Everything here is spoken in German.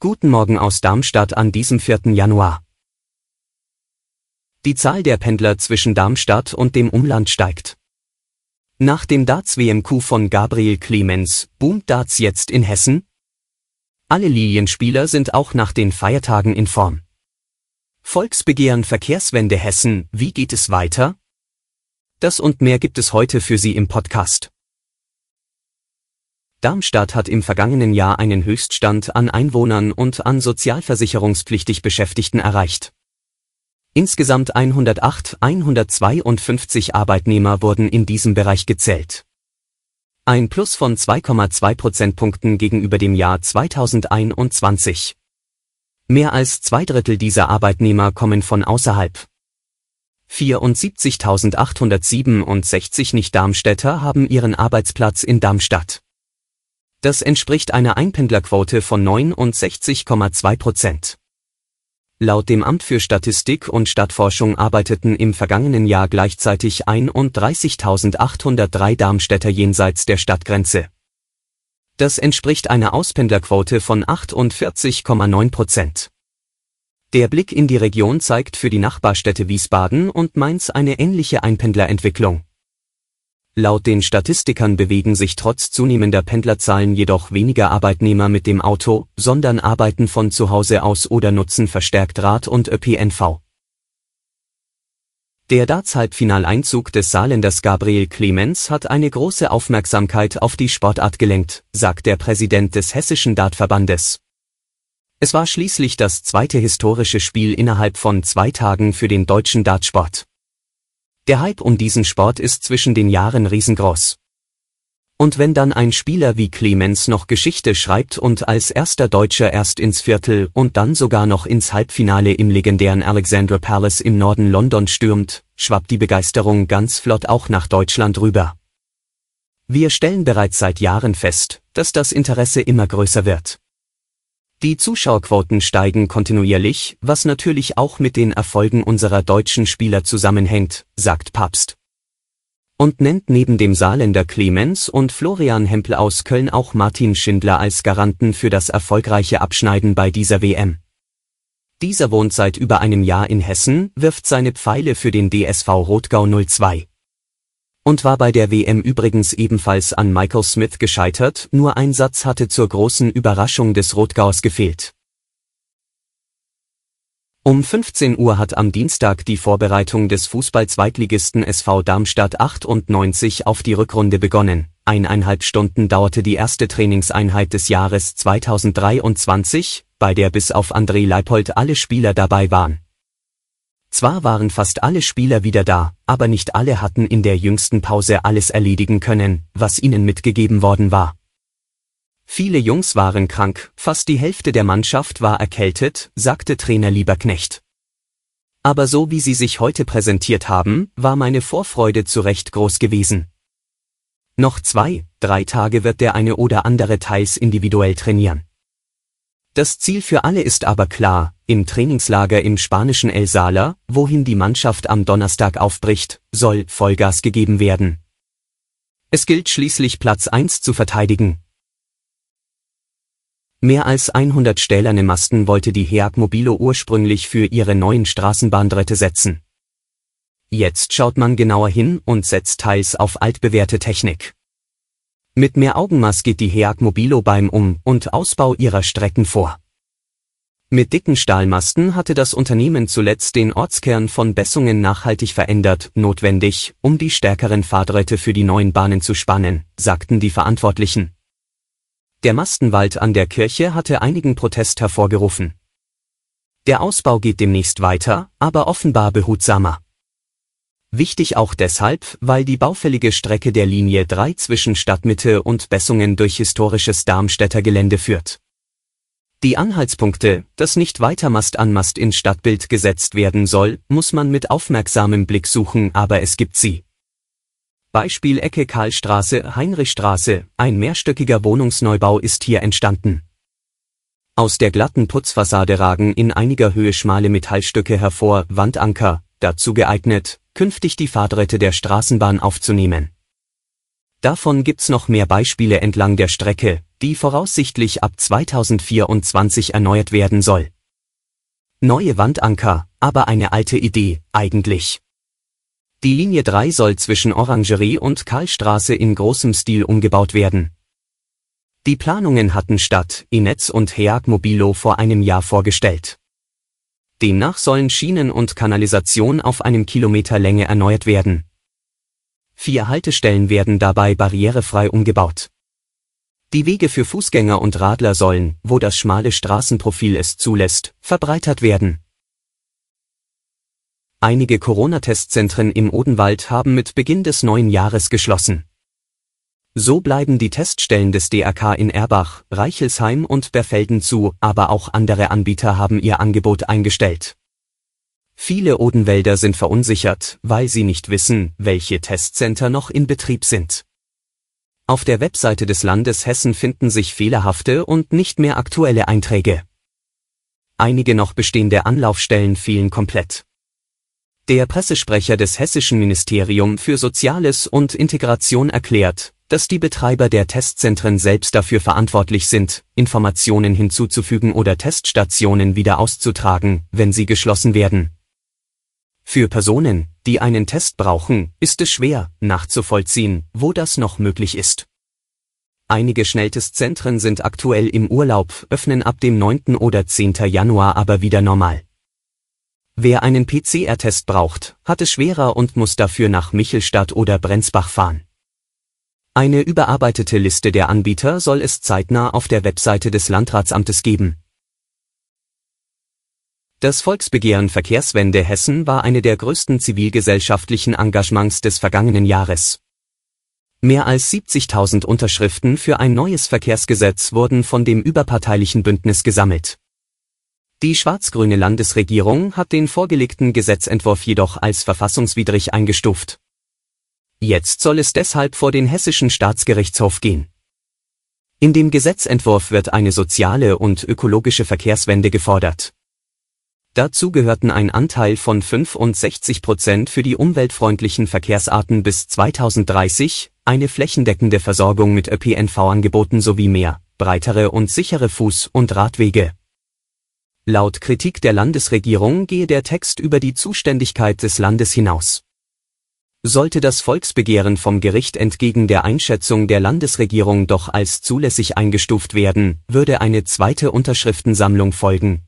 Guten Morgen aus Darmstadt an diesem 4. Januar. Die Zahl der Pendler zwischen Darmstadt und dem Umland steigt. Nach dem Darts-WMQ von Gabriel Clemens boomt Darts jetzt in Hessen? Alle Lilienspieler sind auch nach den Feiertagen in Form. Volksbegehren Verkehrswende Hessen, wie geht es weiter? Das und mehr gibt es heute für Sie im Podcast. Darmstadt hat im vergangenen Jahr einen Höchststand an Einwohnern und an sozialversicherungspflichtig Beschäftigten erreicht. Insgesamt 108 152 Arbeitnehmer wurden in diesem Bereich gezählt. Ein Plus von 2,2 Prozentpunkten gegenüber dem Jahr 2021. Mehr als zwei Drittel dieser Arbeitnehmer kommen von außerhalb. 74.867 Nicht-Darmstädter haben ihren Arbeitsplatz in Darmstadt. Das entspricht einer Einpendlerquote von 69,2 Prozent. Laut dem Amt für Statistik und Stadtforschung arbeiteten im vergangenen Jahr gleichzeitig 31.803 Darmstädter jenseits der Stadtgrenze. Das entspricht einer Auspendlerquote von 48,9 Prozent. Der Blick in die Region zeigt für die Nachbarstädte Wiesbaden und Mainz eine ähnliche Einpendlerentwicklung. Laut den Statistikern bewegen sich trotz zunehmender Pendlerzahlen jedoch weniger Arbeitnehmer mit dem Auto, sondern arbeiten von zu Hause aus oder nutzen verstärkt Rad- und ÖPNV. Der Darts-Halbfinaleinzug des Saarländers Gabriel Clemens hat eine große Aufmerksamkeit auf die Sportart gelenkt, sagt der Präsident des Hessischen Dartverbandes. Es war schließlich das zweite historische Spiel innerhalb von zwei Tagen für den deutschen Dartsport. Der Hype um diesen Sport ist zwischen den Jahren riesengroß. Und wenn dann ein Spieler wie Clemens noch Geschichte schreibt und als erster Deutscher erst ins Viertel und dann sogar noch ins Halbfinale im legendären Alexandra Palace im Norden London stürmt, schwappt die Begeisterung ganz flott auch nach Deutschland rüber. Wir stellen bereits seit Jahren fest, dass das Interesse immer größer wird. Die Zuschauerquoten steigen kontinuierlich, was natürlich auch mit den Erfolgen unserer deutschen Spieler zusammenhängt, sagt Papst. Und nennt neben dem Saarländer Clemens und Florian Hempel aus Köln auch Martin Schindler als Garanten für das erfolgreiche Abschneiden bei dieser WM. Dieser wohnt seit über einem Jahr in Hessen, wirft seine Pfeile für den DSV Rotgau 02 und war bei der WM übrigens ebenfalls an Michael Smith gescheitert, nur ein Satz hatte zur großen Überraschung des Rotgaus gefehlt. Um 15 Uhr hat am Dienstag die Vorbereitung des Fußball-Zweitligisten SV Darmstadt 98 auf die Rückrunde begonnen. Eineinhalb Stunden dauerte die erste Trainingseinheit des Jahres 2023, bei der bis auf André Leipold alle Spieler dabei waren. Zwar waren fast alle Spieler wieder da, aber nicht alle hatten in der jüngsten Pause alles erledigen können, was ihnen mitgegeben worden war. Viele Jungs waren krank, fast die Hälfte der Mannschaft war erkältet, sagte Trainer Lieberknecht. Aber so wie sie sich heute präsentiert haben, war meine Vorfreude zu Recht groß gewesen. Noch zwei, drei Tage wird der eine oder andere teils individuell trainieren. Das Ziel für alle ist aber klar, im Trainingslager im spanischen El Sala, wohin die Mannschaft am Donnerstag aufbricht, soll Vollgas gegeben werden. Es gilt schließlich Platz 1 zu verteidigen. Mehr als 100 stählerne Masten wollte die HEAG Mobilo ursprünglich für ihre neuen Straßenbahndrähte setzen. Jetzt schaut man genauer hin und setzt teils auf altbewährte Technik. Mit mehr Augenmaß geht die HEAG Mobilo beim Um- und Ausbau ihrer Strecken vor. Mit dicken Stahlmasten hatte das Unternehmen zuletzt den Ortskern von Bessungen nachhaltig verändert, notwendig, um die stärkeren Fahrträte für die neuen Bahnen zu spannen, sagten die Verantwortlichen. Der Mastenwald an der Kirche hatte einigen Protest hervorgerufen. Der Ausbau geht demnächst weiter, aber offenbar behutsamer. Wichtig auch deshalb, weil die baufällige Strecke der Linie 3 zwischen Stadtmitte und Bessungen durch historisches Darmstädter Gelände führt. Die Anhaltspunkte, dass nicht weiter Mast an Mast ins Stadtbild gesetzt werden soll, muss man mit aufmerksamem Blick suchen, aber es gibt sie. Beispiel Ecke Karlstraße, Heinrichstraße, ein mehrstöckiger Wohnungsneubau ist hier entstanden. Aus der glatten Putzfassade ragen in einiger Höhe schmale Metallstücke hervor, Wandanker, dazu geeignet, künftig die Fahrträte der Straßenbahn aufzunehmen. Davon gibt's noch mehr Beispiele entlang der Strecke, die voraussichtlich ab 2024 erneuert werden soll. Neue Wandanker, aber eine alte Idee, eigentlich. Die Linie 3 soll zwischen Orangerie und Karlstraße in großem Stil umgebaut werden. Die Planungen hatten Stadt, Inetz und Heag Mobilo vor einem Jahr vorgestellt. Demnach sollen Schienen und Kanalisation auf einem Kilometer Länge erneuert werden. Vier Haltestellen werden dabei barrierefrei umgebaut. Die Wege für Fußgänger und Radler sollen, wo das schmale Straßenprofil es zulässt, verbreitert werden. Einige Corona-Testzentren im Odenwald haben mit Beginn des neuen Jahres geschlossen. So bleiben die Teststellen des DRK in Erbach, Reichelsheim und Berfelden zu, aber auch andere Anbieter haben ihr Angebot eingestellt. Viele Odenwälder sind verunsichert, weil sie nicht wissen, welche Testcenter noch in Betrieb sind. Auf der Webseite des Landes Hessen finden sich fehlerhafte und nicht mehr aktuelle Einträge. Einige noch bestehende Anlaufstellen fehlen komplett. Der Pressesprecher des Hessischen Ministerium für Soziales und Integration erklärt, dass die Betreiber der Testzentren selbst dafür verantwortlich sind, Informationen hinzuzufügen oder Teststationen wieder auszutragen, wenn sie geschlossen werden. Für Personen, die einen Test brauchen, ist es schwer, nachzuvollziehen, wo das noch möglich ist. Einige Schnelltestzentren sind aktuell im Urlaub, öffnen ab dem 9. oder 10. Januar aber wieder normal. Wer einen PCR-Test braucht, hat es schwerer und muss dafür nach Michelstadt oder Brenzbach fahren. Eine überarbeitete Liste der Anbieter soll es zeitnah auf der Webseite des Landratsamtes geben. Das Volksbegehren Verkehrswende Hessen war eine der größten zivilgesellschaftlichen Engagements des vergangenen Jahres. Mehr als 70.000 Unterschriften für ein neues Verkehrsgesetz wurden von dem überparteilichen Bündnis gesammelt. Die schwarz-grüne Landesregierung hat den vorgelegten Gesetzentwurf jedoch als verfassungswidrig eingestuft. Jetzt soll es deshalb vor den hessischen Staatsgerichtshof gehen. In dem Gesetzentwurf wird eine soziale und ökologische Verkehrswende gefordert. Dazu gehörten ein Anteil von 65 Prozent für die umweltfreundlichen Verkehrsarten bis 2030, eine flächendeckende Versorgung mit ÖPNV-Angeboten sowie mehr, breitere und sichere Fuß- und Radwege. Laut Kritik der Landesregierung gehe der Text über die Zuständigkeit des Landes hinaus. Sollte das Volksbegehren vom Gericht entgegen der Einschätzung der Landesregierung doch als zulässig eingestuft werden, würde eine zweite Unterschriftensammlung folgen.